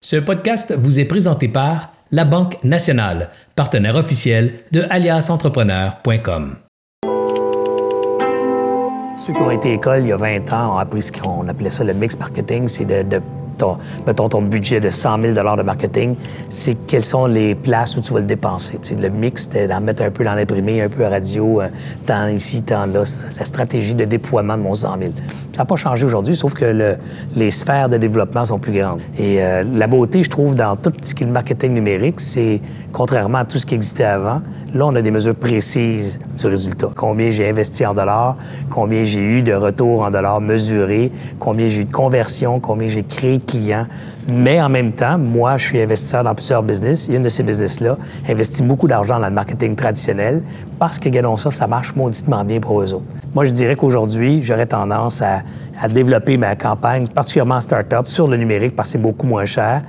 Ce podcast vous est présenté par La Banque Nationale, partenaire officiel de aliasentrepreneur.com. Ceux qui ont été à l'école il y a 20 ans ont appris ce qu'on appelait ça le mix marketing, c'est de ton, ton budget de 100 000 de marketing, c'est quelles sont les places où tu vas le dépenser? le mix, c'était d'en mettre un peu dans l'imprimé, un peu à radio, euh, tant ici, tant là. La stratégie de déploiement de mon 100 000. Ça n'a pas changé aujourd'hui, sauf que les sphères de développement sont plus grandes. Et euh, la beauté, je trouve, dans tout ce qui est le marketing numérique, c'est, contrairement à tout ce qui existait avant, Là, on a des mesures précises du résultat. Combien j'ai investi en dollars, combien j'ai eu de retour en dollars mesurés, combien j'ai eu de conversion, combien j'ai créé de clients. Mais en même temps, moi, je suis investisseur dans plusieurs business. Et une de ces business-là investit beaucoup d'argent dans le marketing traditionnel parce que, regardons ça, ça marche mauditement bien pour eux autres. Moi, je dirais qu'aujourd'hui, j'aurais tendance à, à développer ma campagne, particulièrement start-up, sur le numérique parce que c'est beaucoup moins cher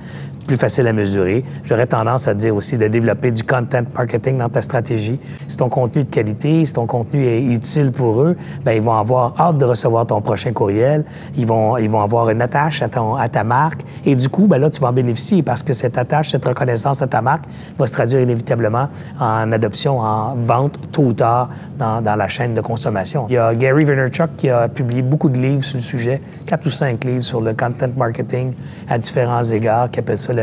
plus facile à mesurer. J'aurais tendance à dire aussi de développer du content marketing dans ta stratégie. Si ton contenu est de qualité, si ton contenu est utile pour eux, bien, ils vont avoir hâte de recevoir ton prochain courriel. Ils vont, ils vont avoir une attache à, ton, à ta marque. Et du coup, bien, là, tu vas en bénéficier parce que cette attache, cette reconnaissance à ta marque va se traduire inévitablement en adoption, en vente tôt ou tard dans, dans la chaîne de consommation. Il y a Gary Vaynerchuk qui a publié beaucoup de livres sur le sujet, quatre ou cinq livres sur le content marketing à différents égards, qui appelle ça le,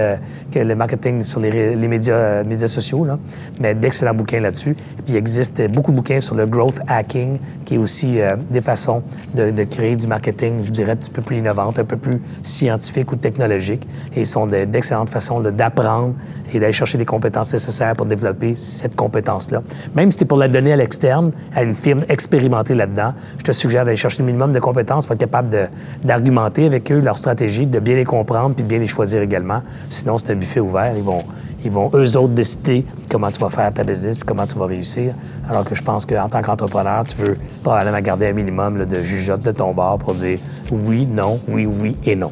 marketing sur les, médias, sociaux, là. mais d'excellents bouquins là-dessus. Puis il existe beaucoup de bouquins sur le growth hacking, qui est aussi euh, des façons de, créer du marketing, je dirais, un petit peu plus innovantes, un peu plus scientifiques ou technologiques. Et ils sont d'excellentes façons d'apprendre et d'aller chercher les compétences nécessaires pour développer cette compétence-là. Même si c'est pour la donner à l'externe, à une firme expérimentée là-dedans, je te suggère d'aller chercher le minimum de compétences pour être capable d'argumenter avec eux leur stratégie, de bien les comprendre puis de bien les choisir également. Sinon, c'est un buffet ouvert. Ils vont, ils vont eux autres décider comment tu vas faire ta business puis comment tu vas réussir. Alors que je pense qu'en tant qu'entrepreneur, tu veux probablement garder un minimum de jugeote de ton bar pour dire oui, non, oui, oui et non.